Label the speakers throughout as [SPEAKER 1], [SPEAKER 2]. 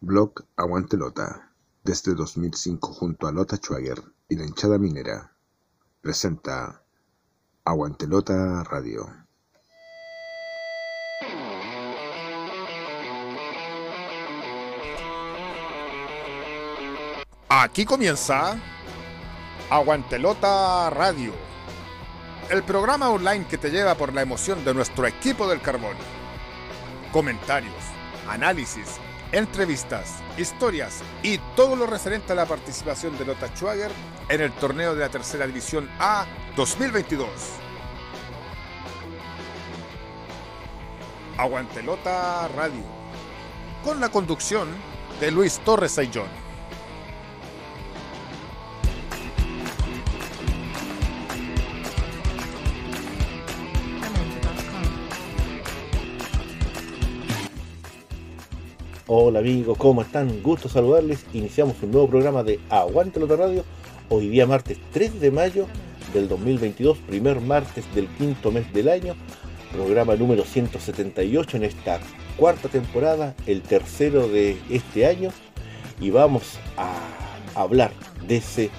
[SPEAKER 1] Blog Aguante Lota, desde 2005 junto a Lota Schwager y la hinchada minera, presenta Aguante Lota Radio.
[SPEAKER 2] Aquí comienza Aguantelota Radio, el programa online que te lleva por la emoción de nuestro equipo del carbón. Comentarios, análisis, entrevistas, historias y todo lo referente a la participación de Lota Schwager en el torneo de la Tercera División A 2022. Aguantelota Radio, con la conducción de Luis Torres Ayllón.
[SPEAKER 3] Hola amigos, ¿cómo están? Gusto saludarles. Iniciamos un nuevo programa de Aguante de Radio. Hoy día martes 3 de mayo del 2022, primer martes del quinto mes del año. Programa número 178 en esta cuarta temporada, el tercero de este año. Y vamos a hablar de ese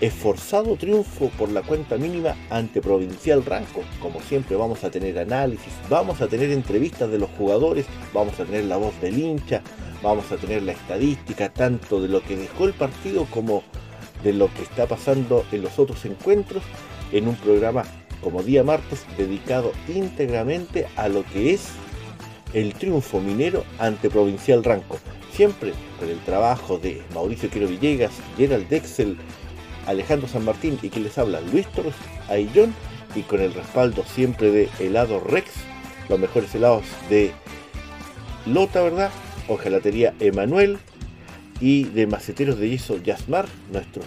[SPEAKER 3] esforzado triunfo por la cuenta mínima ante Provincial Ranco. Como siempre vamos a tener análisis, vamos a tener entrevistas de los jugadores, vamos a tener la voz del hincha, vamos a tener la estadística tanto de lo que dejó el partido como de lo que está pasando en los otros encuentros en un programa como día martes dedicado íntegramente a lo que es el triunfo minero ante Provincial Ranco. Siempre con el trabajo de Mauricio Quiero Villegas, Gerald Dexel, Alejandro San Martín y que les habla Luis Torres Aillón y con el respaldo siempre de helado Rex, los mejores helados de Lota, ¿verdad? Ojalatería Emanuel y de Maceteros de Yeso Yasmar, nuestros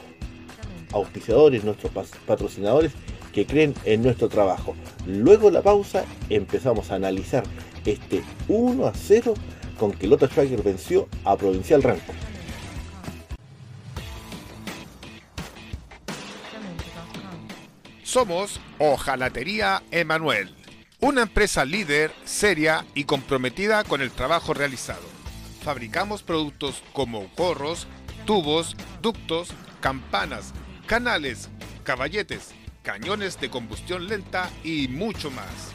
[SPEAKER 3] auspiciadores, nuestros patrocinadores que creen en nuestro trabajo. Luego la pausa empezamos a analizar este 1 a 0 con que Lota Schwager venció a Provincial Ranco.
[SPEAKER 2] Somos Ojalatería Emanuel, una empresa líder, seria y comprometida con el trabajo realizado. Fabricamos productos como gorros, tubos, ductos, campanas, canales, caballetes, cañones de combustión lenta y mucho más.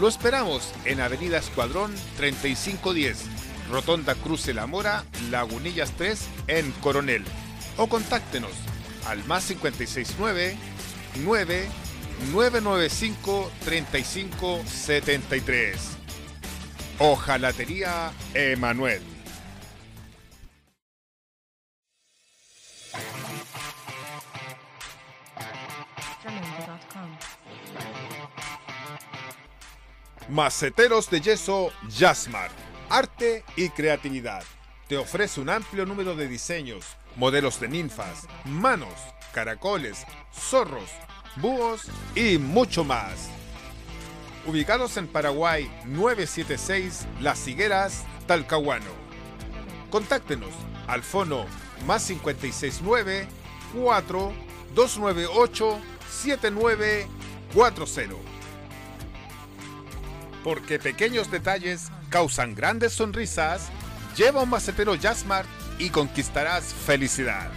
[SPEAKER 2] Lo esperamos en Avenida Escuadrón 3510, Rotonda Cruce La Mora, Lagunillas 3, en Coronel. O contáctenos al más 569 9 995 3573. Ojalatería Emanuel. Maceteros de yeso Jasmar. Arte y creatividad. Te ofrece un amplio número de diseños, modelos de ninfas, manos, caracoles, zorros, búhos y mucho más. Ubicados en Paraguay 976 Las Higueras, Talcahuano. Contáctenos al fono más 569 4 298 7940. Porque pequeños detalles causan grandes sonrisas, lleva un macetero Jasmart y conquistarás felicidad.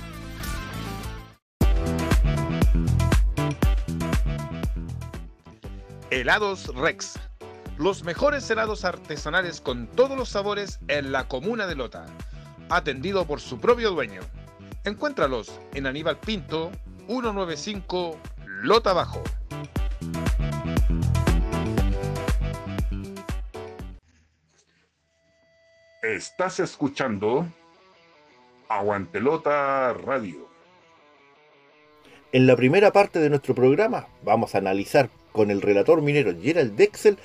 [SPEAKER 2] Helados Rex. Los mejores helados artesanales con todos los sabores en la comuna de Lota. Atendido por su propio dueño. Encuéntralos en Aníbal Pinto, 195 Lota Bajo. Estás escuchando Aguantelota Radio.
[SPEAKER 3] En la primera parte de nuestro programa vamos a analizar con el relator minero Gerald Dexel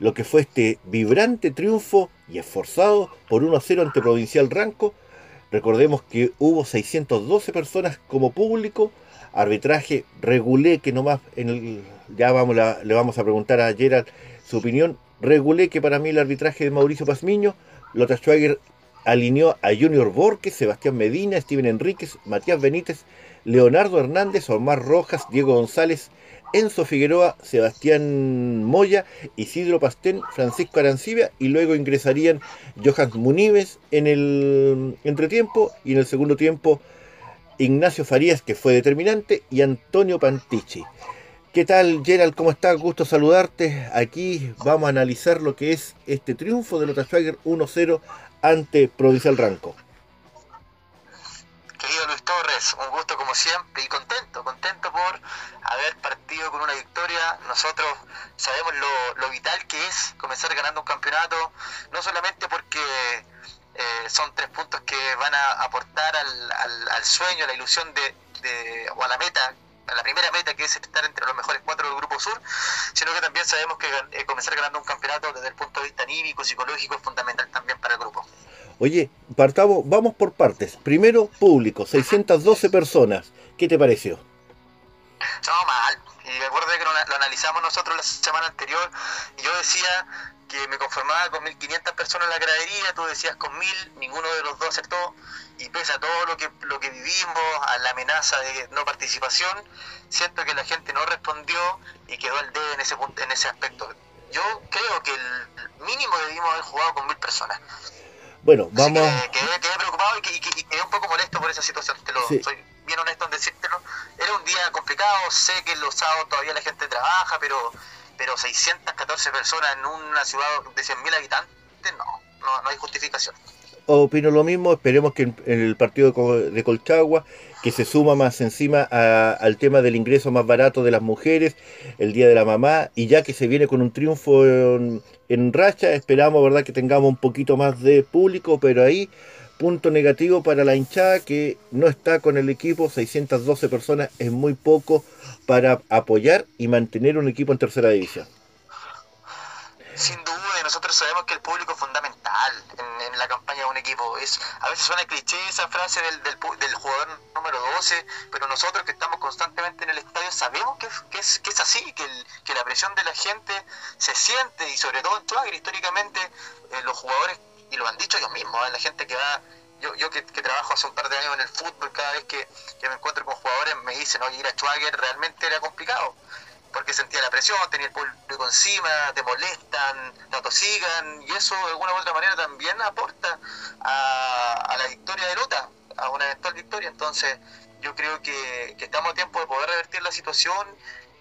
[SPEAKER 3] lo que fue este vibrante triunfo y esforzado por 1 a 0 ante Provincial Ranco. Recordemos que hubo 612 personas como público, arbitraje regulé que nomás en el, ya vamos le vamos a preguntar a Gerald su opinión, regulé que para mí el arbitraje de Mauricio Pazmiño, Lota Schwager alineó a Junior Borges, Sebastián Medina, Steven Enríquez, Matías Benítez, Leonardo Hernández, Omar Rojas, Diego González, Enzo Figueroa, Sebastián Moya, Isidro Pastén, Francisco Arancibia y luego ingresarían Johan Munives en el entretiempo y en el segundo tiempo Ignacio Farías, que fue determinante, y Antonio Pantici. ¿Qué tal, Gerald? ¿Cómo estás? Gusto saludarte. Aquí vamos a analizar lo que es este triunfo de Schwager 1-0 ante Provincial Ranco.
[SPEAKER 4] Querido Luis Torres, un gusto como siempre y contento, contento por haber partido con una victoria. Nosotros sabemos lo, vital que es comenzar ganando un campeonato, no solamente porque eh, son tres puntos que van a aportar al, sueño, a la ilusión de, o a la meta la primera meta que es estar entre los mejores cuatro del Grupo Sur, sino que también sabemos que eh, comenzar ganando un campeonato desde el punto de vista anímico, psicológico, es fundamental también para el grupo.
[SPEAKER 3] Oye, partamos, vamos por partes. Primero, público, 612 personas. ¿Qué te pareció?
[SPEAKER 4] No, mal. Y recuerdo que lo, analizamos nosotros la semana anterior yo decía que me conformaba con 1.500 personas en la gradería, tú decías con 1.000, ninguno de los dos acertó, y pese a todo lo que, lo que vivimos, a la amenaza de no participación, siento que la gente no respondió y quedó al dedo en ese, en ese aspecto. Yo creo que el mínimo debimos haber jugado con 1.000 personas.
[SPEAKER 3] Bueno, vamos...
[SPEAKER 4] quedé, preocupado y, quedé un poco molesto por esa situación, te lo, soy bien honesto en decírtelo. Era un día complicado, sé que los sábados todavía la gente trabaja, pero pero 614 personas en una ciudad de 100.000 habitantes, no, no, hay justificación.
[SPEAKER 3] Opino lo mismo, esperemos que en, el partido de Colchagua, que se suma más encima al tema del ingreso más barato de las mujeres, el Día de la Mamá, y ya que se viene con un triunfo en, racha, esperamos verdad que tengamos un poquito más de público, pero ahí punto negativo para la hinchada que no está con el equipo, 612 personas es muy poco para apoyar y mantener un equipo en tercera división.
[SPEAKER 4] Sin duda, nosotros sabemos que el público fundamental en, la campaña de un equipo. Es, a veces suena cliché esa frase del, del, jugador número 12, pero nosotros que estamos constantemente en el estadio sabemos que, que, es, que es así, que, que, la presión de la gente se siente y sobre todo en Chuagre históricamente eh, los jugadores, y lo han dicho ellos mismos, ¿eh? la gente que va yo, yo que, trabajo hace un par de años en el fútbol, cada vez que, me encuentro con jugadores me dicen, oye, ir a Schwager realmente era complicado, porque sentía la presión, tenía el público encima, te molestan, te atosigan, y eso de alguna u otra manera también aporta a, la victoria de Lota, a una eventual victoria. Entonces, yo creo que, estamos a tiempo de poder revertir la situación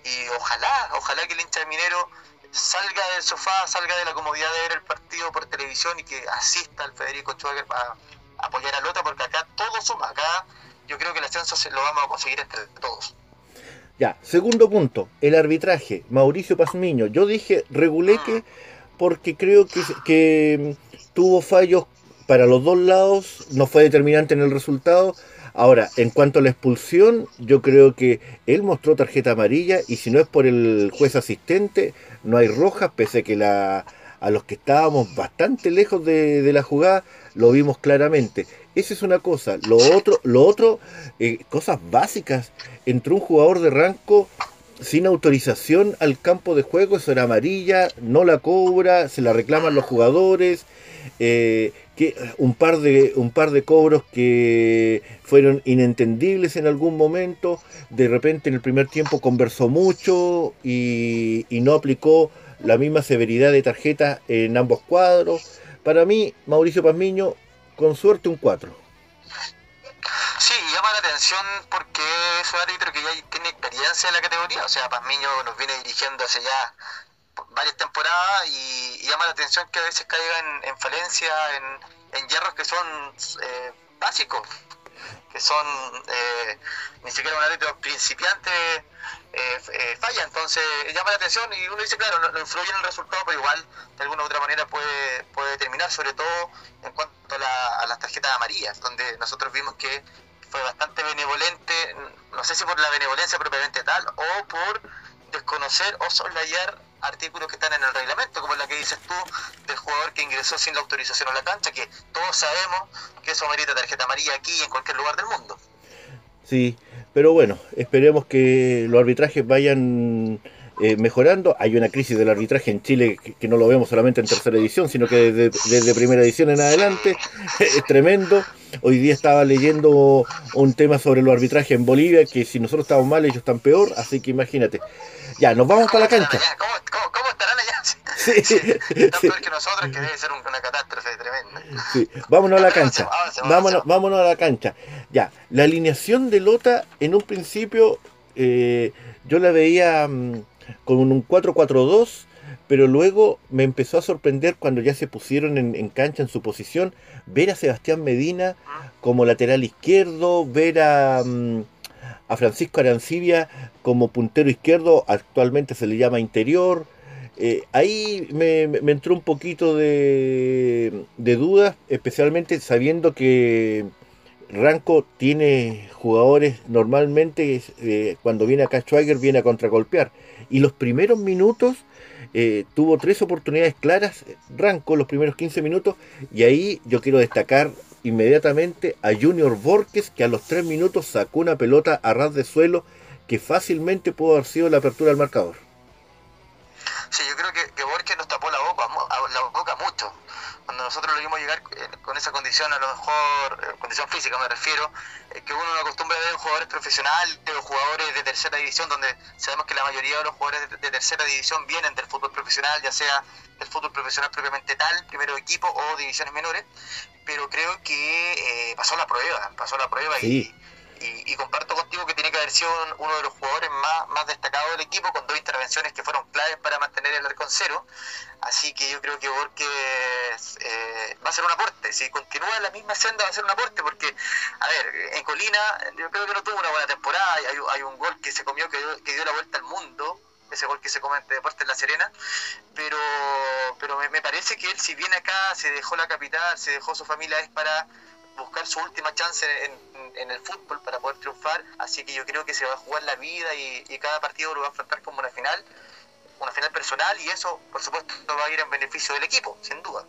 [SPEAKER 4] y ojalá, ojalá que el hincha de minero salga del sofá, salga de la comodidad de ver el partido por televisión y que asista al Federico Schwager para apoyar a Lota porque acá todo suma, acá yo creo que el ascenso se lo vamos a conseguir entre todos.
[SPEAKER 3] Ya, segundo punto, el arbitraje, Mauricio Pazmiño. Yo dije reguleque porque creo que, que tuvo fallos para los dos lados, no fue determinante en el resultado. Ahora, en cuanto a la expulsión, yo creo que él mostró tarjeta amarilla y si no es por el juez asistente, no hay rojas, pese a que la, a los que estábamos bastante lejos de, la jugada, lo vimos claramente. Esa es una cosa. Lo otro, lo otro eh, cosas básicas. Entró un jugador de ranco sin autorización al campo de juego, eso era amarilla, no la cobra, se la reclaman los jugadores. Eh, que un par de un par de cobros que fueron inentendibles en algún momento de repente en el primer tiempo conversó mucho y, y no aplicó la misma severidad de tarjeta en ambos cuadros. Para mí, Mauricio Pazmiño, con suerte un 4.
[SPEAKER 4] Sí, llama la atención porque es un árbitro que ya tiene experiencia en la categoría, o sea, Pazmiño nos viene dirigiendo hace ya varias temporadas y, llama la atención que a veces caiga en, falencia, en, hierros que son eh, básicos, que son eh, ni siquiera un árbitro principiante eh, falla. Entonces llama la atención y uno dice, claro, no, influye en el resultado, pero igual de alguna u otra manera puede, puede determinar, sobre todo en cuanto a, las tarjetas amarillas, donde nosotros vimos que fue bastante benevolente, no sé si por la benevolencia propiamente tal o por desconocer o soslayar artículos que están en el reglamento, como la que dices tú del jugador que ingresó sin la autorización a la cancha, que todos sabemos que eso merita tarjeta amarilla aquí en cualquier lugar del mundo.
[SPEAKER 3] Sí, pero bueno, esperemos que los arbitrajes vayan eh, mejorando. Hay una crisis del arbitraje en Chile que, no lo vemos solamente en tercera edición, sino que desde, primera edición en adelante es tremendo. Hoy día estaba leyendo un tema sobre los arbitrajes en Bolivia, que si nosotros estamos mal, ellos están peor, así que imagínate. Ya, nos vamos para la cancha.
[SPEAKER 4] ¿Cómo, estarán allá? Sí, sí, están peor que nosotros, que debe ser una catástrofe tremenda.
[SPEAKER 3] Sí, vámonos a la cancha. Vámonos, vámonos a la cancha. Ya, la alineación de Lota en un principio eh, yo la veía mm, con un 4-4-2 pero luego me empezó a sorprender cuando ya se pusieron en, cancha en su posición, ver a Sebastián Medina como lateral izquierdo, ver a, mm, a Francisco Arancibia como puntero izquierdo, actualmente se le llama interior. Eh, ahí me, entró un poquito de, de dudas, especialmente sabiendo que Ranco tiene jugadores normalmente eh, cuando viene acá Schweiger viene a contragolpear y los primeros minutos eh, tuvo tres oportunidades claras, Ranco los primeros 15 minutos, y ahí yo quiero destacar inmediatamente a Junior Borges, que a los tres minutos sacó una pelota a ras de suelo que fácilmente pudo haber sido la apertura del marcador.
[SPEAKER 4] Sí, yo creo que, que Borges nos tapó la boca, la boca mucho. Cuando nosotros lo vimos llegar eh, con esa condición, a lo mejor, eh, condición física me refiero, eh, que uno no acostumbra a ver jugadores profesionales o jugadores de tercera división, donde sabemos que la mayoría de los jugadores de, tercera división vienen del fútbol profesional, ya sea del fútbol profesional propiamente tal, primero equipo o divisiones menores, pero creo que pasó la prueba, pasó la prueba y y, comparto contigo que tiene que haber sido uno de los jugadores más, más destacados del equipo con dos intervenciones que fueron claves para mantener el arco en cero. Así que yo creo que Borges eh, va a ser un aporte. Si continúa en la misma senda, va a ser un aporte. Porque, a ver, en Colina, yo creo que no tuvo una buena temporada. Hay, hay un gol que se comió que dio, la vuelta al mundo. Ese gol que se come en Deportes La Serena. Pero, pero me, parece que él, si viene acá, se dejó la capital, se dejó su familia, es para buscar su última chance en, el fútbol para poder triunfar, así que yo creo que se va a jugar la vida y, cada partido lo va a enfrentar como una final, una final personal y eso por supuesto va a ir en beneficio del equipo, sin duda.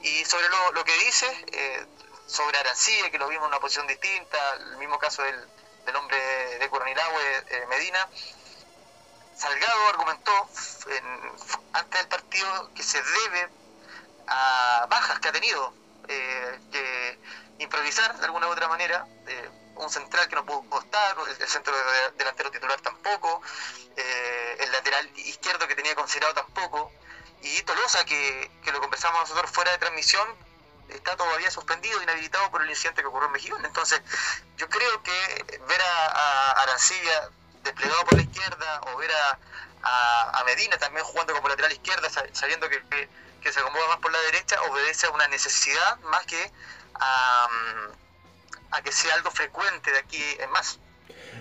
[SPEAKER 4] Y sobre lo, que dice, eh, sobre Arancía, que lo vimos en una posición distinta, el mismo caso del, hombre de Coronilagüe, eh, Medina, Salgado argumentó antes del partido que se debe a bajas que ha tenido, eh, que improvisar de alguna u otra manera. Eh, un central que no pudo costar, el centro delantero titular tampoco, eh, el lateral izquierdo que tenía considerado tampoco, y Tolosa, que, que lo conversamos nosotros fuera de transmisión, está todavía suspendido, inhabilitado por el incidente que ocurrió en México. Entonces, yo creo que ver a, Arancibia desplegado por la izquierda o ver a, a, Medina también jugando como lateral izquierda, sabiendo que, que, se acomoda más por la derecha, obedece a una necesidad más que a, que sea algo frecuente de aquí en más.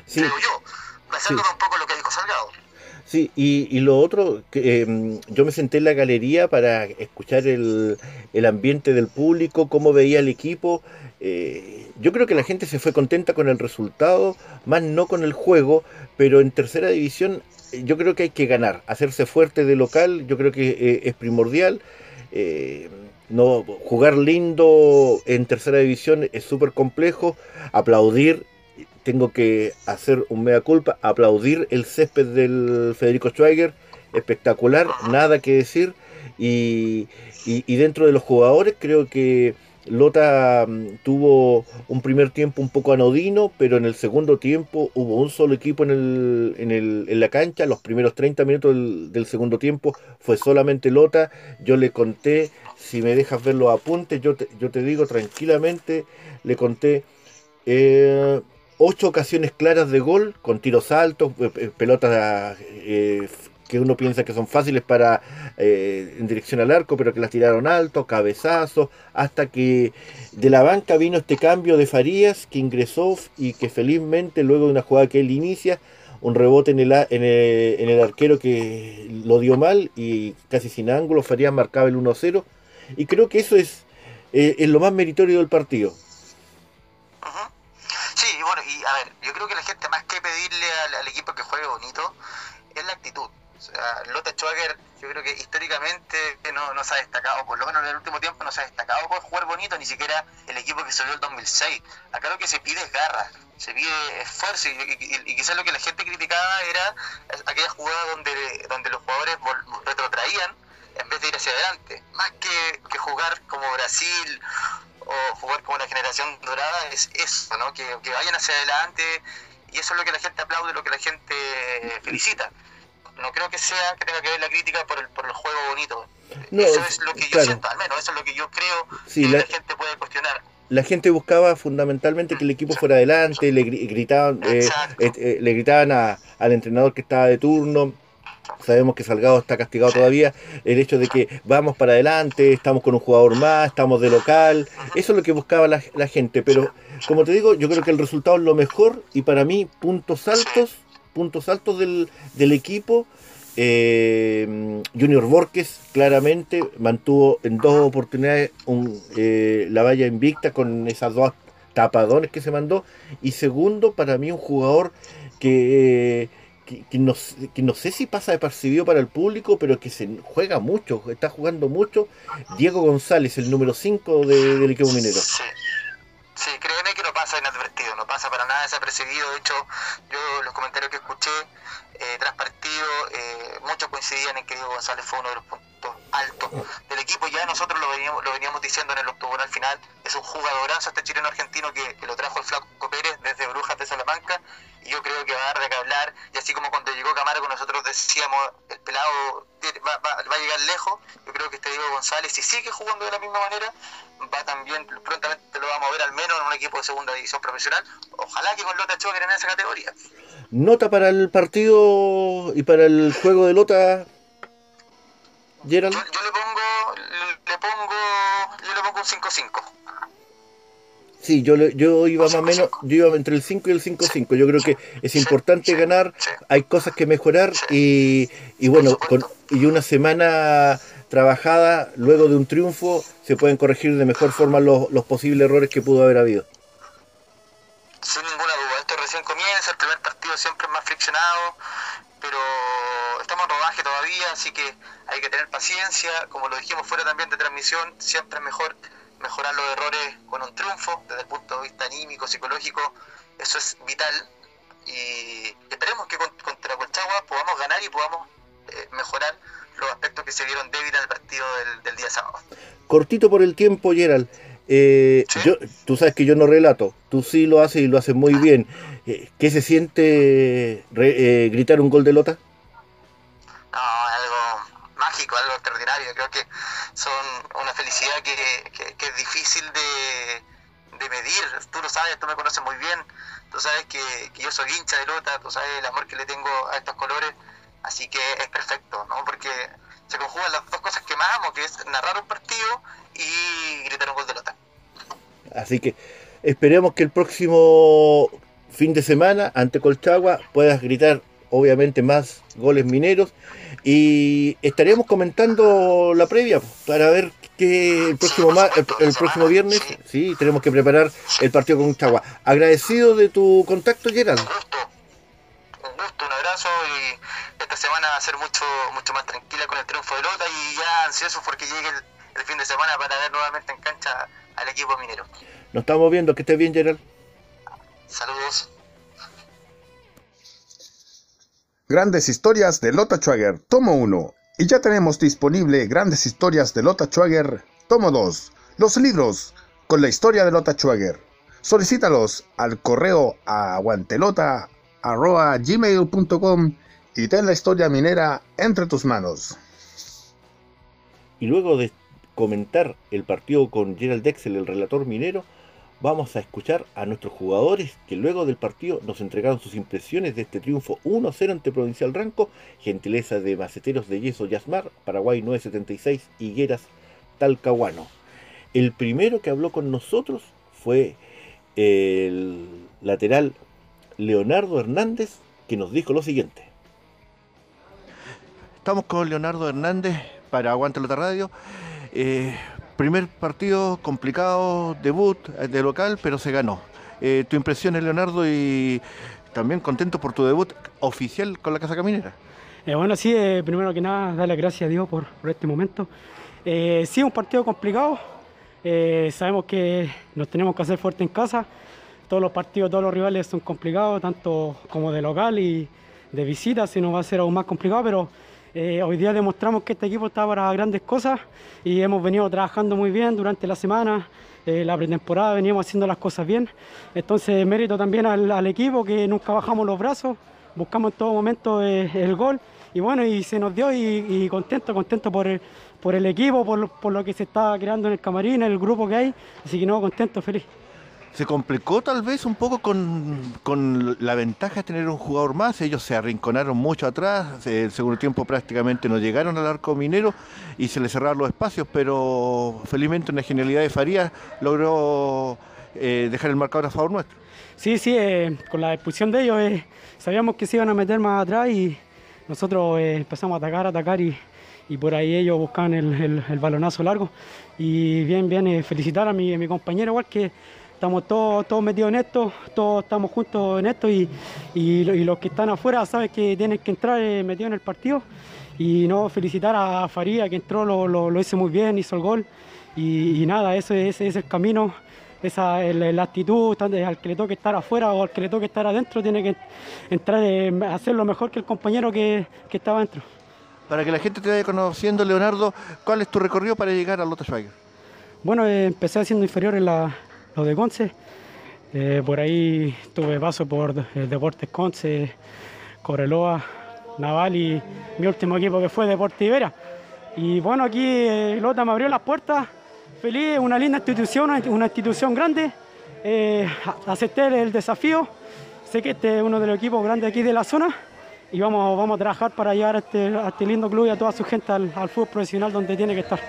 [SPEAKER 4] Sí. Creo yo, basándome un poco en lo que dijo Salgado.
[SPEAKER 3] Sí, y, lo otro, que, em, yo me senté en la galería para escuchar el, el ambiente del público, cómo veía el equipo. Eh, yo creo que la gente se fue contenta con el resultado, más no con el juego, pero en tercera división yo creo que hay que ganar, hacerse fuerte de local, yo creo que eh, es primordial. Eh, no jugar lindo en tercera división es súper complejo. Aplaudir, tengo que hacer un mea culpa, aplaudir el césped del Federico Schweiger, espectacular, nada que decir. Y, y, dentro de los jugadores creo que Lota mm, tuvo un primer tiempo un poco anodino, pero en el segundo tiempo hubo un solo equipo en, el, en, el, en la cancha. Los primeros 30 minutos del, del, segundo tiempo fue solamente Lota. Yo le conté si me dejas ver los apuntes, yo te, yo te digo tranquilamente, le conté eh, ocho ocasiones claras de gol, con tiros altos, eh, eh, pelotas que uno piensa que son fáciles para en dirección al arco, pero que las tiraron alto, cabezazos, hasta que de la banca vino este cambio de Farías, que ingresó y que felizmente luego de una jugada que él inicia, un rebote en el, en el, en el arquero que lo dio mal y casi sin ángulo, Farías marcaba el 1-0 y creo que eso es, eh, es lo más meritorio del partido.
[SPEAKER 4] Sí, bueno, y a ver, yo creo que la gente más que pedirle al, equipo que juegue bonito es la actitud. Sea, Schwager, yo creo que históricamente no, no se ha destacado, por lo menos en el último tiempo no se ha destacado por jugar bonito, ni siquiera el equipo que salió el 2006. Acá lo que se pide es garra, se pide esfuerzo, y, quizás lo que la gente criticaba era aquella jugada donde, donde los jugadores retrotraían en vez de ir hacia adelante. Más que, jugar como Brasil o, jugar con una generación dorada es eso, ¿no? Que, que vayan hacia adelante y eso es lo que la gente aplaude, lo que la gente felicita. No creo que sea que tenga que ver la crítica por el, por el juego bonito. eso es lo que yo siento, al menos eso es lo que yo creo que la, gente puede cuestionar.
[SPEAKER 3] la gente buscaba fundamentalmente que el equipo fuera adelante, le gritaban, eh, eh, le gritaban al entrenador que estaba de turno, sabemos que Salgado está castigado todavía, el hecho de que vamos para adelante, estamos con un jugador más, estamos de local, eso es lo que buscaba la, gente, pero como te digo, yo creo que el resultado es lo mejor y para mí puntos altos, puntos altos del, del equipo. Eh, Junior Borges claramente mantuvo en dos oportunidades eh, la valla invicta con esas dos tapadones que se mandó. Y segundo, para mí un jugador que que, no, sé si pasa de percibido para el público, pero que se juega mucho, está jugando mucho. Diego González, el número 5 del equipo minero.
[SPEAKER 4] Sí. sí, créeme que no pasa inadvertido, no pasa para nada desapercibido. De hecho, yo los comentarios que escuché eh, tras partido, eh, muchos coincidían en que Diego González fue uno de los puntos altos del equipo. Ya nosotros lo veníamos, lo veníamos diciendo en el octubre al final. Es un jugadorazo este chileno argentino que, que lo trajo el Flaco Pérez desde Brujas de Salamanca y yo creo que va a dar de qué hablar. Y así como cuando llegó Camargo nosotros decíamos, el pelado va, va, a llegar lejos, yo creo que este Diego González, si sigue jugando de la misma manera, va también, prontamente lo vamos a ver al menos en un equipo de segunda división profesional. Ojalá que con Lota Choker en esa categoría.
[SPEAKER 3] Nota para el partido y para el juego de Lota,
[SPEAKER 4] Gerald. Yo, yo le pongo, le pongo, yo le pongo un 5-5.
[SPEAKER 3] Sí, yo, yo iba más o menos, yo iba entre el 5 y el 5-5. Yo creo que es importante ganar, hay cosas que mejorar y, y bueno, con, y una semana trabajada luego de un triunfo se pueden corregir de mejor forma los, los posibles errores que pudo haber habido.
[SPEAKER 4] Sin ninguna duda, esto recién comienza, el primer partido siempre es más friccionado, así que hay que tener paciencia, como lo dijimos fuera también de transmisión, siempre es mejor mejorar los errores con un triunfo, desde el punto de vista anímico, psicológico, eso es vital. Y esperemos que contra Colchagua podamos ganar y podamos eh, mejorar los aspectos que se vieron débiles en el partido del, día sábado.
[SPEAKER 3] Cortito por el tiempo, Gerald. Eh, yo, tú sabes que yo no relato, tú sí lo haces y lo haces muy ah. bien. Eh, ¿Qué se siente gritar un gol de Lota?
[SPEAKER 4] No, algo mágico, algo extraordinario. Creo que son una felicidad que, es difícil de, de, medir. Tú lo sabes, tú me conoces muy bien. Tú sabes que, que, yo soy hincha de Lota, tú sabes el amor que le tengo a estos colores. Así que es perfecto, ¿no? Porque se conjugan las dos cosas que más amo, que es narrar un partido y gritar un gol de Lota.
[SPEAKER 3] Así que esperemos que el próximo fin de semana ante Colchagua puedas gritar obviamente más goles mineros y estaremos comentando la previa para ver que el próximo el, próximo viernes sí tenemos que preparar el partido con Chagua. Agradecido de tu contacto, Gerald.
[SPEAKER 4] Un gusto, un gusto, un abrazo y esta semana va a ser mucho mucho más tranquila con el triunfo de Lota y ya ansioso porque llegue el, fin de semana para ver nuevamente en cancha al equipo minero.
[SPEAKER 3] Nos estamos viendo, que estés bien, Gerald.
[SPEAKER 4] Saludos.
[SPEAKER 1] Grandes historias de Lota Schwager, tomo 1. Y ya tenemos disponible Grandes historias de Lota Schwager, tomo 2. Los libros con la historia de Lota Schwager. Solicítalos al correo aguantelota.gmail.com y ten la historia minera entre tus manos.
[SPEAKER 3] Y luego de comentar el partido con Gerald Dexel, el relator minero, vamos a escuchar a nuestros jugadores que luego del partido nos entregaron sus impresiones de este triunfo 1-0 ante Provincial Ranco, gentileza de Maceteros de Yeso Yasmar, Paraguay 976, Higueras Talcahuano. El primero que habló con nosotros fue el lateral Leonardo Hernández, que nos dijo lo siguiente. Estamos con Leonardo Hernández para Aguante la Radio. Eh, Primer partido complicado, debut eh, de local, pero se ganó. Eh, ¿Tu impresión, Leonardo, y también contento por tu debut oficial con la Casa Caminera?
[SPEAKER 5] Eh, bueno, sí, primero que nada, darle gracias a Dios por, este momento. sí, un partido complicado. sabemos que nos tenemos que hacer fuerte en casa. Todos los partidos, todos los rivales son complicados, tanto como de local y de visita, si no va a ser aún más complicado, pero Eh, hoy día demostramos que este equipo está para grandes cosas y hemos venido trabajando muy bien durante la semana. Eh, la pretemporada veníamos haciendo las cosas bien. Entonces, mérito también al, equipo que nunca bajamos los brazos, buscamos en todo momento eh, el gol y bueno, y se nos dio y, contento, contento por el, equipo, por, por lo que se está creando en el camarín, el grupo que hay. Así que no, contento, feliz
[SPEAKER 3] se complicó tal vez un poco con, la ventaja de tener un jugador más. Ellos se arrinconaron mucho atrás, el segundo tiempo prácticamente no llegaron al arco minero y se les cerraron los espacios, pero felizmente una genialidad de Farías logró eh, dejar el marcador a favor nuestro.
[SPEAKER 5] Sí, sí, eh, con la expulsión de ellos eh, sabíamos que se iban a meter más atrás y nosotros empezamos a atacar, a atacar y, por ahí ellos buscaban el, balonazo largo. Y bien, bien, felicitar a mi, a mi compañero igual que estamos todos, todos metidos en esto, todos estamos juntos en esto y, los que están afuera saben que tienen que entrar eh, metidos en el partido. Y no felicitar a Faría que entró, lo, lo, hizo muy bien, hizo el gol. Y, nada, ese, es el camino, esa la actitud, al que le toque estar afuera o al que le toque estar adentro, tiene que entrar eh, hacer lo mejor que el compañero que, estaba adentro.
[SPEAKER 3] Para que la gente te vaya conociendo, Leonardo, ¿cuál es tu recorrido para llegar a Lota Schweiger?
[SPEAKER 5] Bueno, eh, empecé haciendo inferior en la, lo de Conce. Eh, por ahí tuve paso por Deportes Conce, Coreloa, Naval y mi último equipo que fue Deportes Ibera. Y bueno, aquí eh, Lota me abrió las puertas, feliz, una linda institución, una institución grande. Eh, acepté el desafío, sé que este es uno de los equipos grandes aquí de la zona y vamos, vamos a trabajar para llevar a este, este lindo club y a toda su gente al, fútbol profesional donde tiene que estar.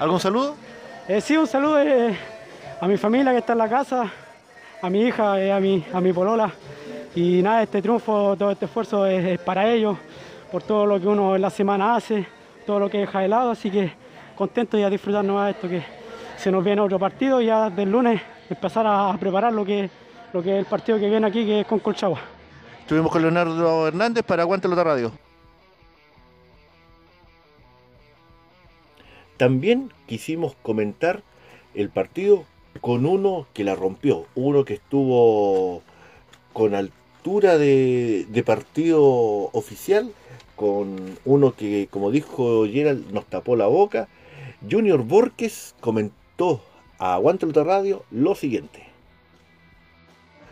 [SPEAKER 3] ¿Algún saludo?
[SPEAKER 5] sí, un saludo a mi familia que está en la casa, a mi hija, eh, a mi, a mi polola. Y nada, este triunfo, todo este esfuerzo es, para ellos, por todo lo que uno en la semana hace, todo lo que deja de lado, así que contento y a disfrutar de esto que se nos viene otro partido y ya del lunes empezar a preparar lo que, lo que es el partido que viene aquí, que es con Colchagua.
[SPEAKER 3] Estuvimos con Leonardo Hernández para Aguante la Radio. También quisimos comentar el partido con uno que la rompió, uno que estuvo con altura de, partido oficial, con uno que, como dijo Gerald, nos tapó la boca. Junior Borges comentó a Aguante Ultra Radio lo siguiente.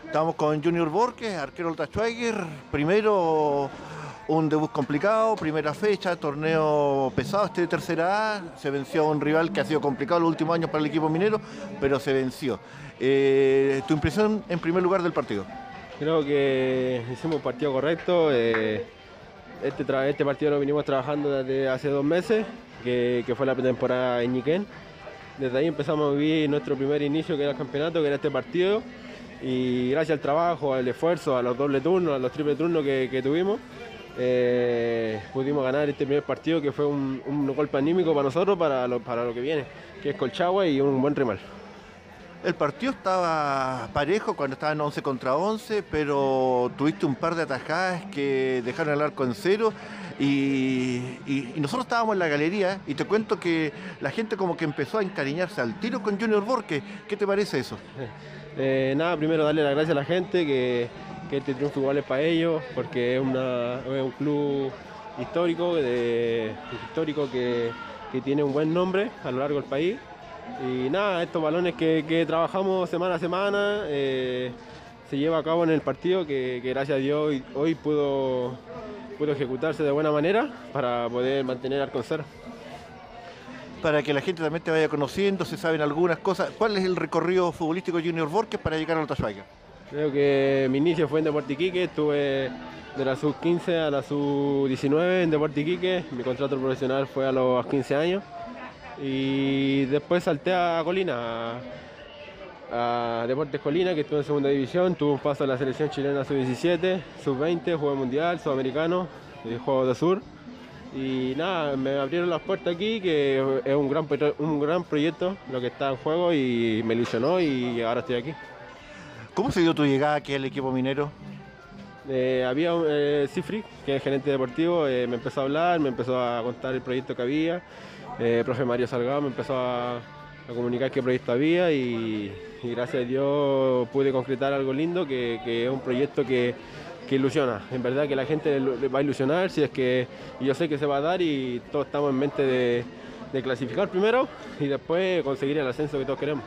[SPEAKER 3] Estamos con Junior Borges, arquero Ultra Schweiger, primero un debut complicado, primera fecha, torneo pesado este de tercera A, se venció a un rival que ha sido complicado los últimos años para el equipo minero, pero se venció. Eh, ¿Tu impresión en primer lugar del partido?
[SPEAKER 6] Creo que hicimos un partido correcto. Eh, este, este, partido lo vinimos trabajando desde hace dos meses, que, fue la pretemporada en Ñiquén. Desde ahí empezamos a vivir nuestro primer inicio, que era el campeonato, que era este partido. Y gracias al trabajo, al esfuerzo, a los doble turnos, a los triple turnos que tuvimos, eh, pudimos ganar este primer partido que fue un, golpe anímico para nosotros, para lo, para lo que viene, que es Colchagua y un buen rival.
[SPEAKER 3] El partido estaba parejo cuando estaban 11 contra 11, pero tuviste un par de atajadas que dejaron el arco en cero y, nosotros estábamos en la galería y te cuento que la gente como que empezó a encariñarse al tiro con Junior Borque. ¿Qué te parece eso?
[SPEAKER 6] Eh, nada, primero darle las gracias a la gente que que este triunfo igual es para ellos, porque es, un club histórico, histórico que, tiene un buen nombre a lo largo del país. Y nada, estos balones que, trabajamos semana a semana eh, se lleva a cabo en el partido que, gracias a Dios hoy, pudo, pudo, ejecutarse de buena manera para poder mantener al cero.
[SPEAKER 3] Para que la gente también te vaya conociendo, se saben algunas cosas. ¿Cuál es el recorrido futbolístico Junior Borges para llegar al Schweiger?
[SPEAKER 6] Creo que mi inicio fue en Deporte Iquique, estuve de la sub-15 a la sub-19 en Deporte Iquique, mi contrato profesional fue a los 15 años y después salté a Colina, a, Deportes Colina, que estuve en segunda división, tuve un paso a la selección chilena sub-17, sub-20, juego mundial, sudamericano, juego de sur. Y nada, me abrieron las puertas aquí, que es un gran, un gran proyecto lo que está en juego y me ilusionó y ahora estoy aquí.
[SPEAKER 3] ¿Cómo se dio tu llegada aquí al equipo minero?
[SPEAKER 6] Eh, había eh, Cifri, que es gerente deportivo, eh, me empezó a hablar, me empezó a contar el proyecto que había. El profe Mario Salgado me empezó a, comunicar qué proyecto había y, gracias a Dios pude concretar algo lindo, que, es un proyecto que, ilusiona. En verdad que la gente va a ilusionar, si es que yo sé que se va a dar y todos estamos en mente de, clasificar primero y después conseguir el ascenso que todos queremos.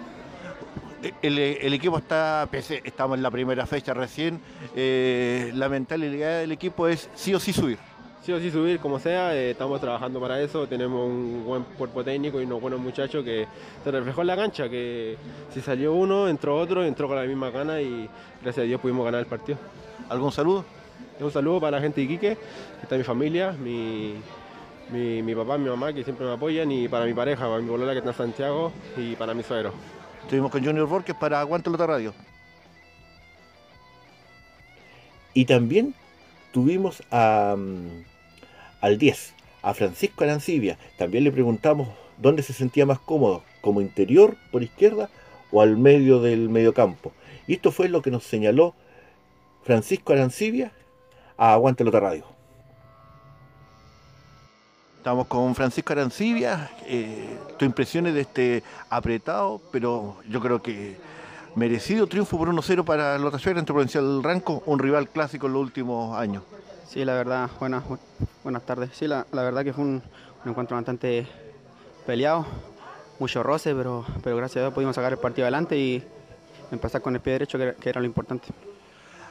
[SPEAKER 3] El, equipo está, estamos en la primera fecha recién, eh, la mentalidad del equipo es sí o sí subir.
[SPEAKER 6] Sí o sí subir, como sea, eh, estamos trabajando para eso, tenemos un buen cuerpo técnico y unos buenos muchachos que se reflejó en la cancha, que si salió uno, entró otro, entró con la misma gana y gracias a Dios pudimos ganar el partido.
[SPEAKER 3] ¿Algún saludo?
[SPEAKER 6] Un saludo para la gente de Iquique, que está mi familia, mi, mi, papá, mi mamá, que siempre me apoyan, y para mi pareja, para mi bolola que está en Santiago, y para mi suegro.
[SPEAKER 3] Estuvimos con Junior Borges para Aguante Lota Radio.
[SPEAKER 7] Y también tuvimos a, mm, al 10, a Francisco Arancibia. También le preguntamos dónde se sentía más cómodo, como interior por izquierda o al medio del mediocampo. Y esto fue lo que nos señaló Francisco Arancibia a Aguante Lota Radio.
[SPEAKER 3] Estamos con Francisco Arancibia. Eh, tu impresiones de este apretado, pero yo creo que merecido triunfo por 1-0 para Lota Suegra entre Provincial Ranco, un rival clásico en los últimos años.
[SPEAKER 4] Sí, la verdad, buenas, buenas tardes. Sí, la, verdad que fue un, encuentro bastante peleado, mucho roce, pero, pero gracias a Dios pudimos sacar el partido adelante y empezar con el pie derecho, que era lo importante.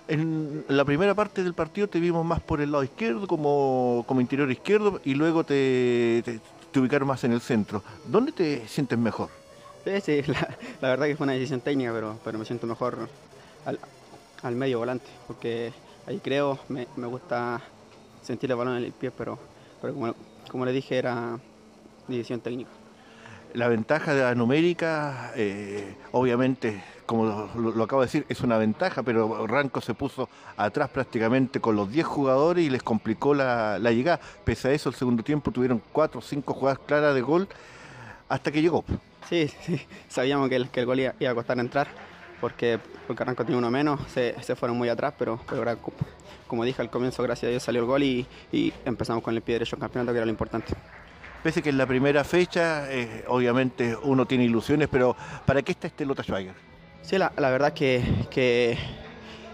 [SPEAKER 3] En la primera parte del partido te vimos más por el lado izquierdo, como, como interior izquierdo, y luego te, ubicaron más en el centro. ¿Dónde te sientes mejor?
[SPEAKER 4] Sí, la, verdad que fue una decisión técnica, pero, pero me siento mejor al, medio volante, porque ahí creo, me, gusta sentir el balón en el pie, pero, pero como, como le dije, era decisión técnica.
[SPEAKER 3] La ventaja de la numérica, eh, obviamente, como lo, acabo de decir, es una ventaja, pero Ranco se puso atrás prácticamente con los 10 jugadores y les complicó la, llegada. Pese a eso, el segundo tiempo tuvieron 4 o 5 jugadas claras de gol hasta que llegó.
[SPEAKER 4] Sí, sí, sabíamos que el, que el gol iba, a costar entrar, porque, porque Ranco tenía uno menos, se, fueron muy atrás, pero, pero como dije al comienzo, gracias a Dios salió el gol y, y empezamos con el pie derecho en campeonato, que era lo importante.
[SPEAKER 3] Pese que en la primera fecha, eh, obviamente uno tiene ilusiones, pero ¿para qué está este Lota Schweiger?
[SPEAKER 4] Sí, la, verdad que, que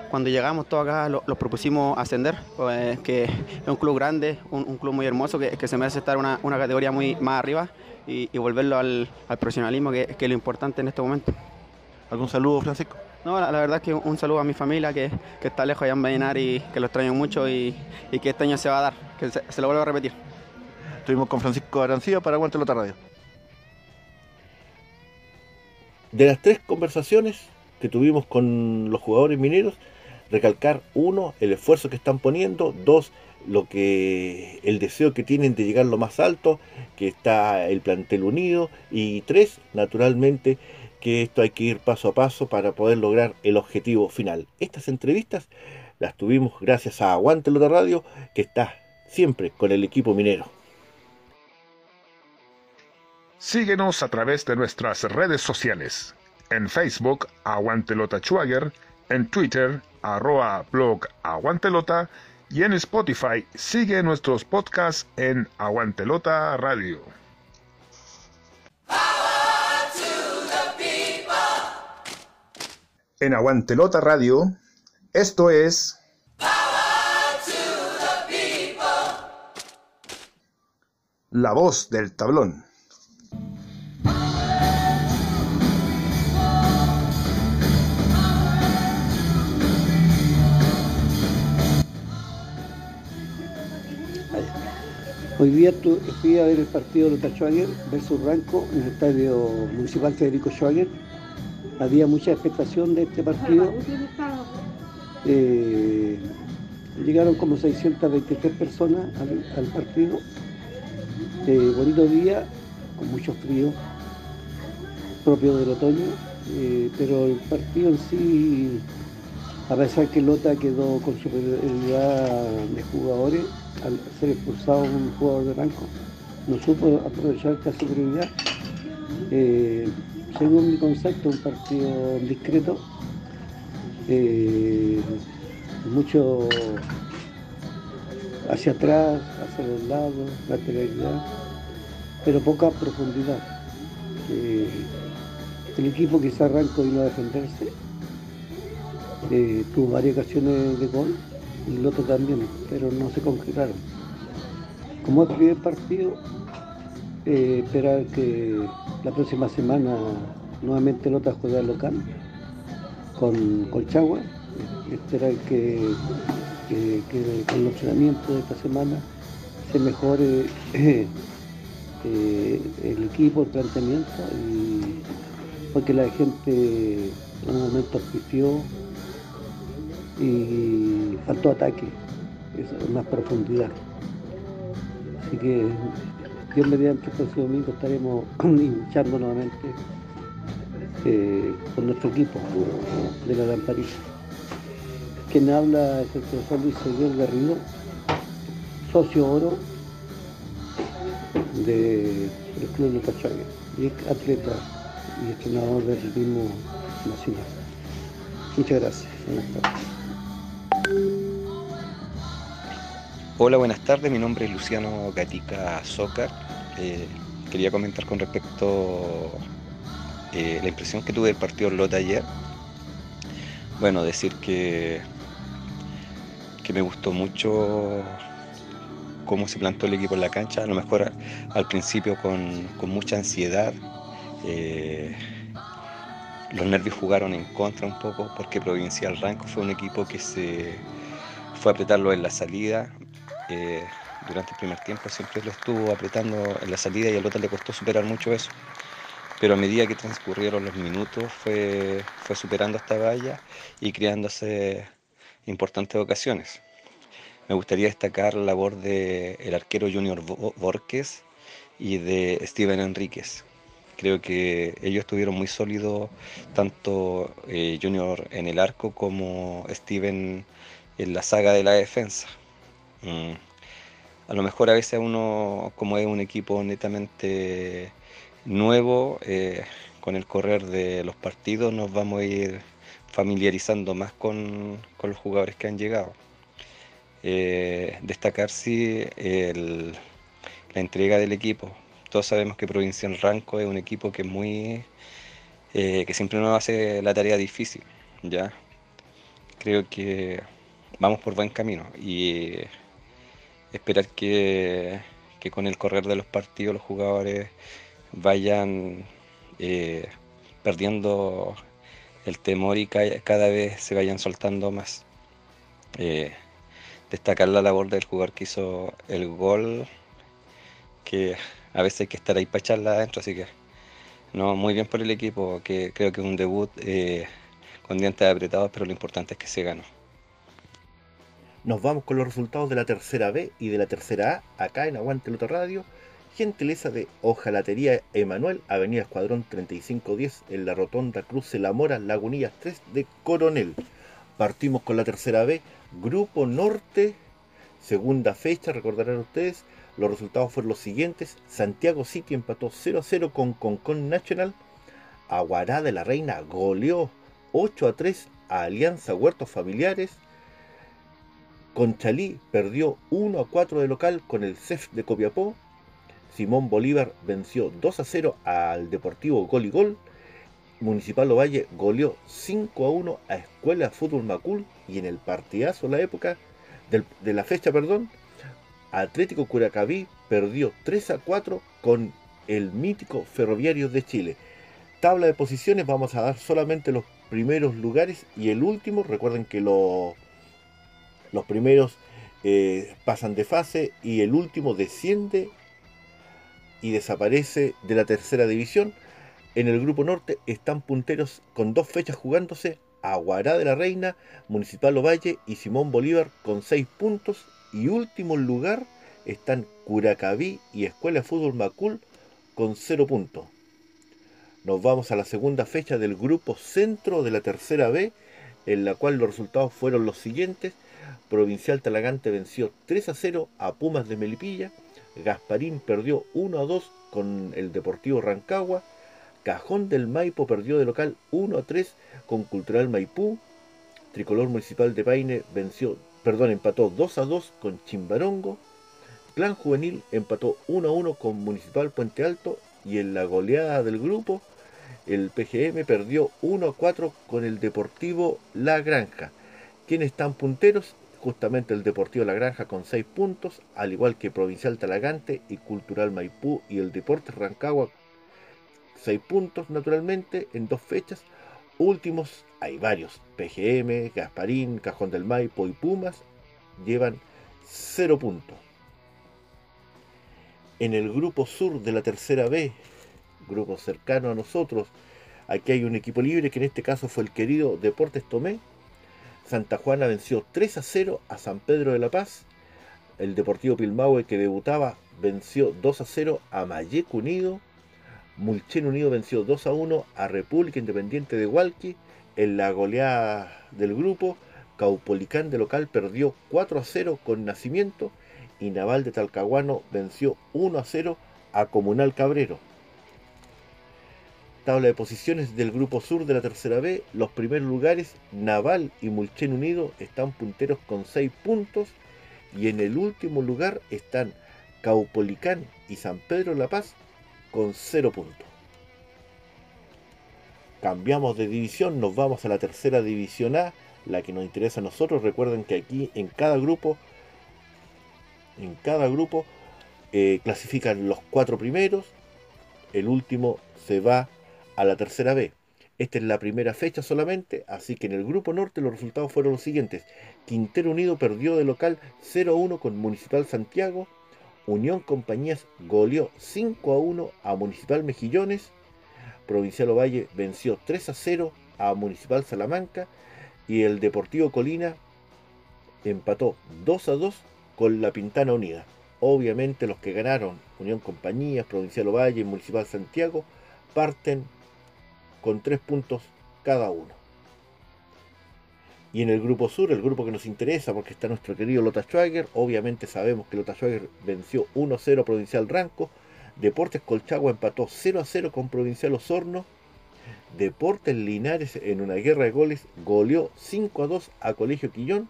[SPEAKER 4] cuando llegamos todos acá los lo propusimos ascender, pues, que es un club grande, un, club muy hermoso, que, se merece estar una, una categoría muy más arriba y, volverlo al, profesionalismo, que, es lo importante en este momento.
[SPEAKER 3] ¿Algún saludo, Francisco?
[SPEAKER 4] No, la, verdad es que un, saludo a mi familia que, está lejos allá en Vallenar y que lo extraño mucho y, que este año se va a dar, que se, se lo vuelvo a repetir.
[SPEAKER 3] Estuvimos con Francisco Arancía para Aguante Lota Radio.
[SPEAKER 7] De las tres conversaciones que tuvimos con los jugadores mineros, recalcar uno, el esfuerzo que están poniendo, dos, lo que el deseo que tienen de llegar lo más alto, que está el plantel unido, y tres, naturalmente, que esto hay que ir paso a paso para poder lograr el objetivo final. Estas entrevistas las tuvimos gracias a Aguante Lota Radio, que está siempre con el equipo minero.
[SPEAKER 2] Síguenos a través de nuestras redes sociales. En Facebook, Aguantelota Schwager, en Twitter, arroba blog Aguantelota y en Spotify sigue nuestros podcasts en Aguantelota Radio. En Aguantelota Radio, esto es... La voz del tablón.
[SPEAKER 8] Hoy día fui a ver el partido de Schwager versus Ranco en el estadio municipal Federico Schwager. Había mucha expectación de este partido. Eh, llegaron como 623 personas al, partido. Eh, bonito día, con mucho frío, propio del otoño, eh, pero el partido en sí, a pesar que Lota quedó con superioridad de jugadores, al ser expulsado un jugador de banco, no supo aprovechar esta superioridad. Eh, según mi concepto, un partido discreto, eh, mucho hacia atrás, hacia los lados, lateralidad, pero poca profundidad. Eh, el equipo se arrancó y no a defenderse, tuvo varias ocasiones de gol el otro también, pero no se concretaron. Como es el primer partido, eh, esperar que la próxima semana nuevamente Lota juega local con Colchagua, esperar que, que, con los entrenamientos de esta semana se mejore eh, el equipo, el planteamiento, y porque la gente en un momento auspició y faltó ataque, más profundidad. Así que Dios mediante el próximo domingo estaremos hinchando nuevamente eh, con nuestro equipo de la lamparita. Quien habla es el profesor Luis Seguel Garrido, socio oro del Club de Cachaga y atleta y entrenador del ritmo nacional. Muchas gracias.
[SPEAKER 9] Hola, buenas tardes. Mi nombre es Luciano Gatica Zócar. Eh, quería comentar con respecto eh, la impresión que tuve del partido Lota ayer. Bueno, decir que, que me gustó mucho cómo se plantó el equipo en la cancha, a lo mejor al principio con, mucha ansiedad. Eh, los nervios jugaron en contra un poco porque Provincial Ranco fue un equipo que se fue a apretarlo en la salida, eh, durante el primer tiempo siempre lo estuvo apretando en la salida y al otro le costó superar mucho eso. Pero a medida que transcurrieron los minutos fue, fue superando esta valla y creándose importantes ocasiones. Me gustaría destacar la labor del el arquero Junior Borges y de Steven Enríquez. Creo que ellos estuvieron muy sólidos, tanto eh, Junior en el arco como Steven en la saga de la defensa. Mm. A lo mejor a veces uno, como es un equipo netamente nuevo, eh, con el correr de los partidos nos vamos a ir familiarizando más con, los jugadores que han llegado. Eh, destacar sí la entrega del equipo. Todos sabemos que Provincial Ranco es un equipo que muy eh, que siempre nos hace la tarea difícil. Ya creo que vamos por buen camino y esperar que, con el correr de los partidos los jugadores vayan eh, perdiendo el temor y cada vez se vayan soltando más. Eh, destacar la labor del jugador que hizo el gol, que a veces hay que estar ahí para echarla adentro, así que no, muy bien por el equipo, que creo que es un debut eh, con dientes apretados, pero lo importante es que se ganó.
[SPEAKER 3] Nos vamos con los resultados de la tercera B y de la tercera A acá en Aguante Radio. Gentileza de Ojalatería Emanuel, Avenida Escuadrón 3510 en la Rotonda Cruz de la Mora, Lagunillas 3 de Coronel. Partimos con la tercera B, Grupo Norte, segunda fecha, recordarán ustedes. Los resultados fueron los siguientes. Santiago City empató 0 a 0 con Concon National. Aguará de la Reina goleó 8 a 3 a Alianza Huertos Familiares. Conchalí perdió 1 a 4 de local con el CEF de Copiapó. Simón Bolívar venció 2 a 0 al Deportivo Gol y Gol. Municipal Ovalle goleó 5 a 1 a Escuela Fútbol Macul y en el partidazo de la época de la fecha, perdón, Atlético Curacaví perdió 3 a 4 con el mítico Ferroviario de Chile. Tabla de posiciones, vamos a dar solamente los primeros lugares y el último, recuerden que lo los primeros eh, pasan de fase y el último desciende y desaparece de la tercera división. En el grupo norte están punteros con dos fechas jugándose Aguará de la Reina, Municipal Ovalle y Simón Bolívar con seis puntos. Y último lugar están Curacaví y Escuela de Fútbol Macul con cero puntos. Nos vamos a la segunda fecha del grupo centro de la tercera B, en la cual los resultados fueron los siguientes. Provincial Talagante venció 3 a 0 a Pumas de Melipilla. Gasparín perdió 1 a 2 con el Deportivo Rancagua. Cajón del Maipo perdió de local 1 a 3 con Cultural Maipú. Tricolor Municipal de Paine venció, perdón, empató 2 a 2 con Chimbarongo. Clan Juvenil empató 1 a 1 con Municipal Puente Alto. Y en la goleada del grupo, el PGM perdió 1 a 4 con el Deportivo La Granja. ¿Quiénes están punteros? Justamente el Deportivo La Granja con 6 puntos, al igual que Provincial Talagante y Cultural Maipú y el Deportes Rancagua 6 puntos naturalmente en dos fechas. Últimos hay varios, PGM, Gasparín, Cajón del Maipo y Pumas llevan 0 puntos. En el grupo sur de la tercera B, grupo cercano a nosotros, aquí hay un equipo libre que en este caso fue el querido Deportes Tomé, Santa Juana venció 3 a 0 a San Pedro de la Paz. El Deportivo Pilmahue que debutaba venció 2 a 0 a Mayec Unido. Mulchen Unido venció 2 a 1 a República Independiente de Hualqui. En la goleada del grupo, Caupolicán de local perdió 4 a 0 con Nacimiento y Naval de Talcahuano venció 1 a 0 a Comunal Cabrero. Tabla de posiciones del grupo sur de la tercera B. Los primeros lugares, Naval y Mulchen Unido, están punteros con 6 puntos. Y en el último lugar están Caupolicán y San Pedro La Paz con 0 puntos. Cambiamos de división, nos vamos a la tercera división A, la que nos interesa a nosotros. Recuerden que aquí en cada grupo, en cada grupo, eh, clasifican los cuatro primeros. El último se va a la tercera B. Esta es la primera fecha solamente, así que en el grupo norte los resultados fueron los siguientes. Quintero Unido perdió de local 0-1 con Municipal Santiago. Unión Compañías goleó 5-1 a Municipal Mejillones. Provincial Ovalle venció 3-0 a Municipal Salamanca. Y el Deportivo Colina empató 2-2 con la Pintana Unida. Obviamente los que ganaron, Unión Compañías, Provincial Ovalle y Municipal Santiago, parten con tres puntos cada uno. Y en el grupo sur, el grupo que nos interesa, porque está nuestro querido Lota Schwager, obviamente sabemos que Lota Schwager venció 1-0 Provincial Ranco, Deportes Colchagua empató 0-0 con Provincial Osorno, Deportes Linares en una guerra de goles goleó 5-2 a Colegio Quillón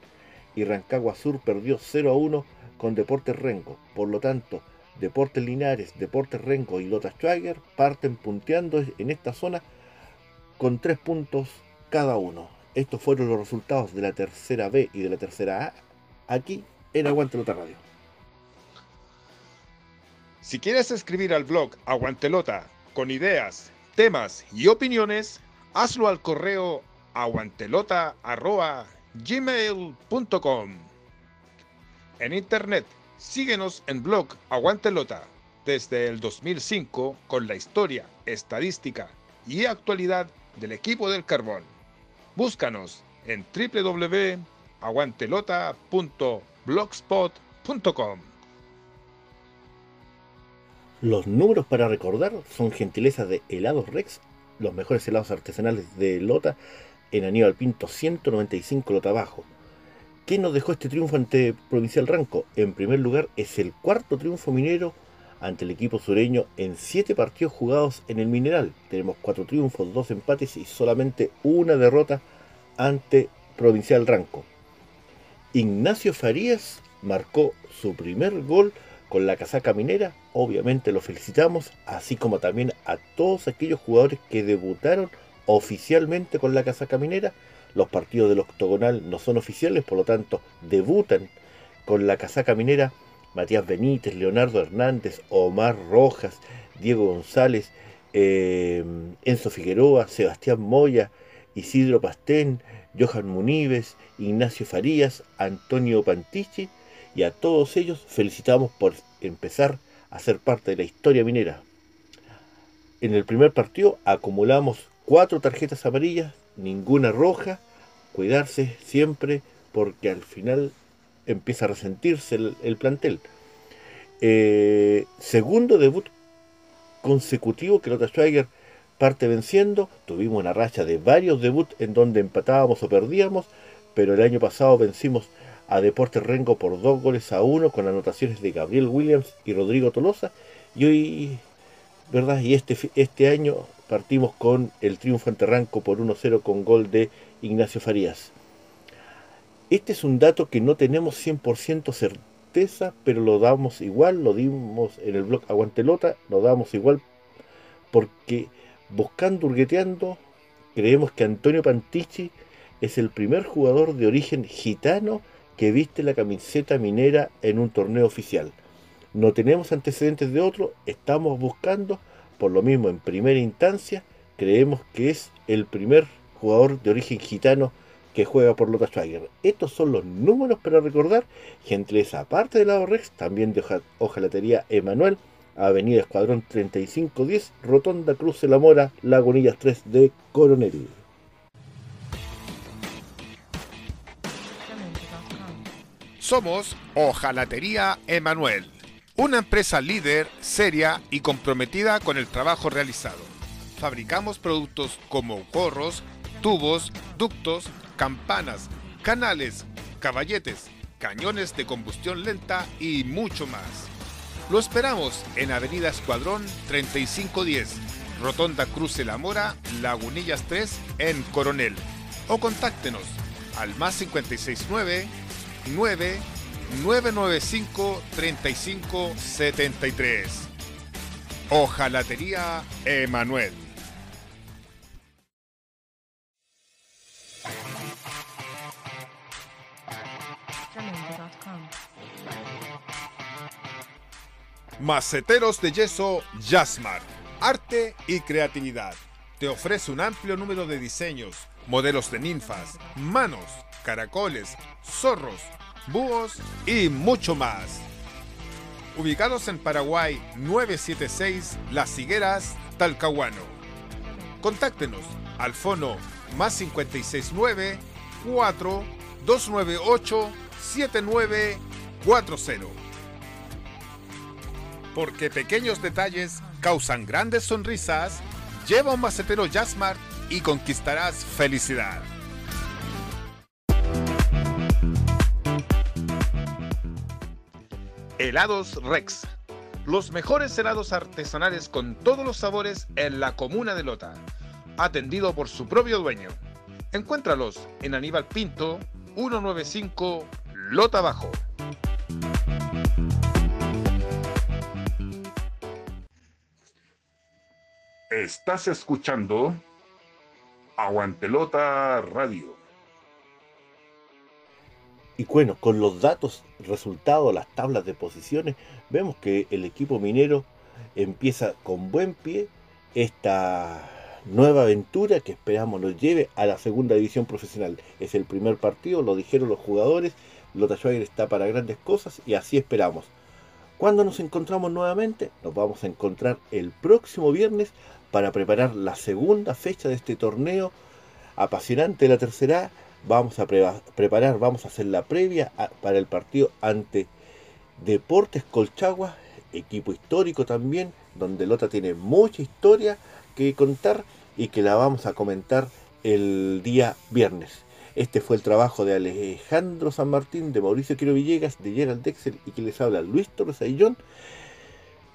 [SPEAKER 3] y Rancagua Sur perdió 0-1 con Deportes Rengo. Por lo tanto, Deportes Linares, Deportes Rengo y Lota Schwager parten punteando en esta zona con tres puntos cada uno. Estos fueron los resultados de la tercera B y de la tercera A aquí en Aguantelota Radio.
[SPEAKER 2] Si quieres escribir al blog Aguantelota con ideas, temas y opiniones, hazlo al correo aguantelota.gmail.com En internet, síguenos en blog Aguantelota desde el 2005 con la historia, estadística y actualidad del equipo del carbón. Búscanos en www.aguantelota.blogspot.com.
[SPEAKER 3] Los números para recordar son gentilezas de Helados Rex, los mejores helados artesanales de Lota en Aníbal Pinto 195 Lota Bajo. ¿Qué nos dejó este triunfo ante Provincial Ranco? En primer lugar, es el cuarto triunfo minero ante el equipo sureño en siete partidos jugados en el Mineral. Tenemos cuatro triunfos, dos empates y solamente una derrota ante Provincial Ranco. Ignacio Farías marcó su primer gol con la casaca minera. Obviamente lo felicitamos, así como también a todos aquellos jugadores que debutaron oficialmente con la casaca minera. Los partidos del octogonal no son oficiales, por lo tanto debutan con la casaca minera Matías Benítez, Leonardo Hernández, Omar Rojas, Diego González, eh, Enzo Figueroa, Sebastián Moya, Isidro Pastén, Johan Munives, Ignacio Farías, Antonio Pantici y a todos ellos felicitamos por empezar a ser parte de la historia minera. En el primer partido acumulamos cuatro tarjetas amarillas, ninguna roja, cuidarse siempre porque al final empieza a resentirse el, plantel. Eh, segundo debut consecutivo que Lota Schweiger parte venciendo. Tuvimos una racha de varios debuts en donde empatábamos o perdíamos, pero el año pasado vencimos a Deportes Rengo por dos goles a uno con anotaciones de Gabriel Williams y Rodrigo Tolosa. Y hoy, ¿verdad? Y este, este año partimos con el triunfo ante Ranco por 1-0 con gol de Ignacio Farías. Este es un dato que no tenemos 100% certeza, pero lo damos igual, lo dimos en el blog Aguantelota, lo damos igual porque buscando, hurgueteando, creemos que Antonio Pantici es el primer jugador de origen gitano que viste la camiseta minera en un torneo oficial. No tenemos antecedentes de otro, estamos buscando, por lo mismo en primera instancia, creemos que es el primer jugador de origen gitano que juega por Lota Schwager. Estos son los números para recordar que entre esa parte del lado Rex, también de hojalatería Emanuel, Avenida Escuadrón 3510, Rotonda Cruz de la Mora, Lagunillas 3 de Coronel.
[SPEAKER 2] Somos Hojalatería Emanuel, una empresa líder, seria y comprometida con el trabajo realizado. Fabricamos productos como gorros, tubos, ductos, campanas, canales, caballetes, cañones de combustión lenta y mucho más. Lo esperamos en Avenida Escuadrón 3510, Rotonda Cruce La Mora, Lagunillas 3 en Coronel. O contáctenos al más 569 9 995 3573. Ojalatería Emanuel. Maceteros de yeso Jasmar. Arte y creatividad. Te ofrece un amplio número de diseños, modelos de ninfas, manos, caracoles, zorros, búhos y mucho más. Ubicados en Paraguay 976 Las Higueras, Talcahuano. Contáctenos al fono más 569 4 298 7940. Porque pequeños detalles causan grandes sonrisas, lleva un macetero Jasmart y conquistarás felicidad. Helados Rex. Los mejores helados artesanales con todos los sabores en la comuna de Lota. Atendido por su propio dueño. Encuéntralos en Aníbal Pinto, 195 Lota Bajo. Estás escuchando Aguantelota Radio.
[SPEAKER 3] Y bueno, con los datos, resultados, las tablas de posiciones, vemos que el equipo minero empieza con buen pie esta nueva aventura que esperamos nos lleve a la segunda división profesional. Es el primer partido, lo dijeron los jugadores, Lota Schwager está para grandes cosas y así esperamos. Cuando nos encontramos nuevamente? Nos vamos a encontrar el próximo viernes para preparar la segunda fecha de este torneo apasionante la tercera vamos a preparar, vamos a hacer la previa para el partido ante Deportes Colchagua, equipo histórico también, donde Lota tiene mucha historia que contar y que la vamos a comentar el día viernes. Este fue el trabajo de Alejandro San Martín, de Mauricio Quiro Villegas, de Gerald Dexel y que les habla Luis Torres Aillón,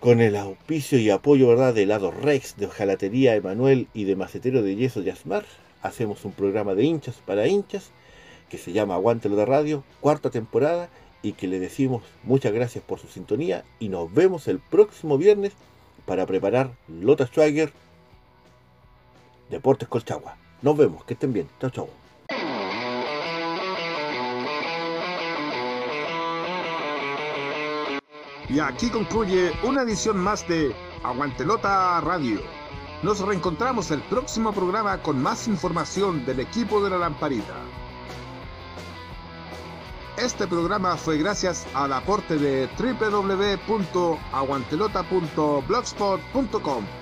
[SPEAKER 3] con el auspicio y apoyo ¿verdad? de Lado Rex, de Ojalatería Emanuel y de Macetero de Yeso Yasmar hacemos un programa de hinchas para hinchas que se llama Aguántelo de Radio, cuarta temporada, y que le decimos muchas gracias por su sintonía y nos vemos el próximo viernes para preparar Lota Schwager Deportes Colchagua. Nos vemos, que estén bien. Chao, chao.
[SPEAKER 1] Y aquí concluye una edición más de Aguantelota Radio. Nos reencontramos el próximo programa con más información del equipo de la lamparita. Este programa fue gracias al aporte de www.aguantelota.blogspot.com.